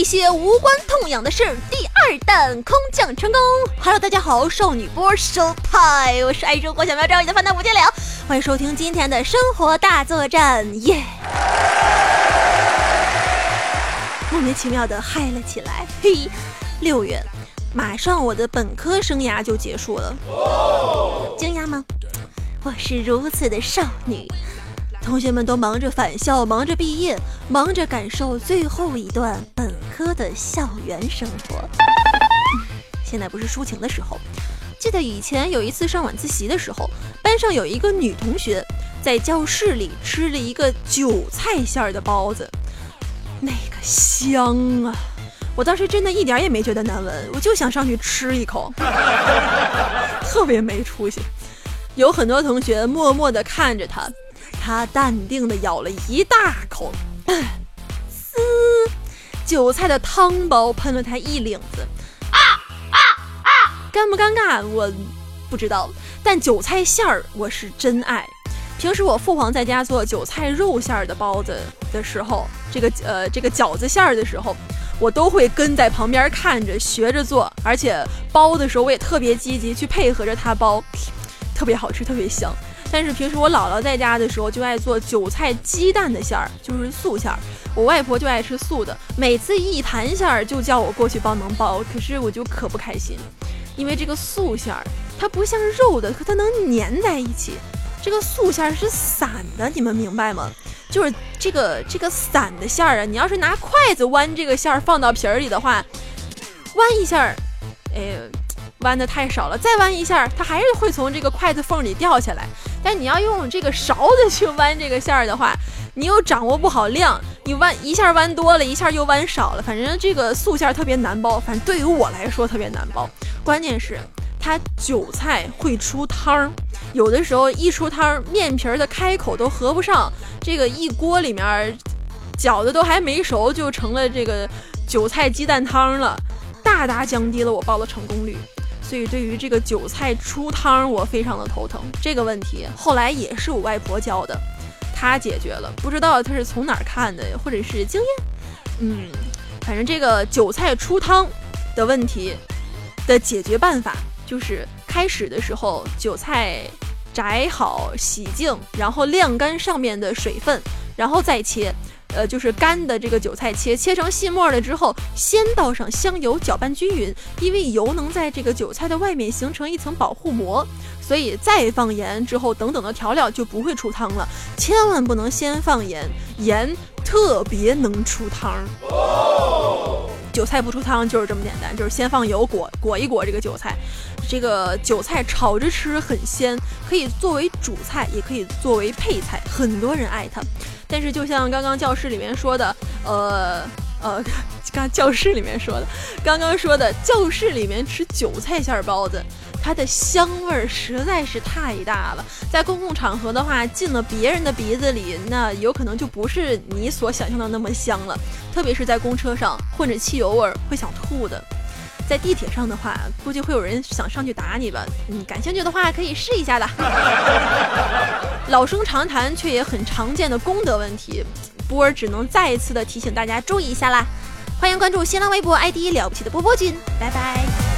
一些无关痛痒的事儿，第二弹空降成功。Hello，大家好，少女波收派，我是爱生活小苗招你的烦恼不见了，欢迎收听今天的生活大作战，耶！莫名其妙的嗨了起来，嘿，六月，马上我的本科生涯就结束了，惊讶吗？我是如此的少女。同学们都忙着返校，忙着毕业，忙着感受最后一段本科的校园生活。现在不是抒情的时候。记得以前有一次上晚自习的时候，班上有一个女同学在教室里吃了一个韭菜馅儿的包子，那个香啊！我当时真的一点也没觉得难闻，我就想上去吃一口，特别没出息。有很多同学默默地看着他。他淡定地咬了一大口，韭菜的汤包喷了他一领子，啊啊啊！尴不尴尬我不知道，但韭菜馅儿我是真爱。平时我父皇在家做韭菜肉馅儿的包子的时候，这个呃这个饺子馅儿的时候，我都会跟在旁边看着学着做，而且包的时候我也特别积极去配合着他包，特别好吃，特别香。但是平时我姥姥在家的时候就爱做韭菜鸡蛋的馅儿，就是素馅儿。我外婆就爱吃素的，每次一盘馅儿就叫我过去帮忙包，可是我就可不开心，因为这个素馅儿它不像肉的，可它能粘在一起。这个素馅儿是散的，你们明白吗？就是这个这个散的馅儿啊，你要是拿筷子弯这个馅儿放到皮儿里的话，弯一下儿，哎，弯的太少了，再弯一下，它还是会从这个筷子缝里掉下来。但你要用这个勺子去剜这个馅儿的话，你又掌握不好量，你剜一下剜多了，一下又剜少了，反正这个素馅儿特别难包，反正对于我来说特别难包。关键是它韭菜会出汤儿，有的时候一出汤儿，面皮儿的开口都合不上，这个一锅里面饺子都还没熟，就成了这个韭菜鸡蛋汤了，大大降低了我包的成功率。所以对于这个韭菜出汤，我非常的头疼。这个问题后来也是我外婆教的，她解决了。不知道她是从哪儿看的，或者是经验。嗯，反正这个韭菜出汤的问题的解决办法，就是开始的时候韭菜摘好洗净，然后晾干上面的水分，然后再切。呃，就是干的这个韭菜切切成细末了之后，先倒上香油搅拌均匀，因为油能在这个韭菜的外面形成一层保护膜，所以再放盐之后等等的调料就不会出汤了。千万不能先放盐，盐特别能出汤。韭菜不出汤就是这么简单，就是先放油裹裹一裹这个韭菜，这个韭菜炒着吃很鲜，可以作为主菜，也可以作为配菜，很多人爱它。但是就像刚刚教室里面说的，呃呃，刚教室里面说的，刚刚说的教室里面吃韭菜馅包子，它的香味儿实在是太大了。在公共场合的话，进了别人的鼻子里，那有可能就不是你所想象的那么香了。特别是在公车上混着汽油味儿，会想吐的。在地铁上的话，估计会有人想上去打你吧。嗯，感兴趣的话可以试一下的。老生常谈却也很常见的功德问题，波儿只能再一次的提醒大家注意一下啦。欢迎关注新浪微博 ID 了不起的波波君，拜拜。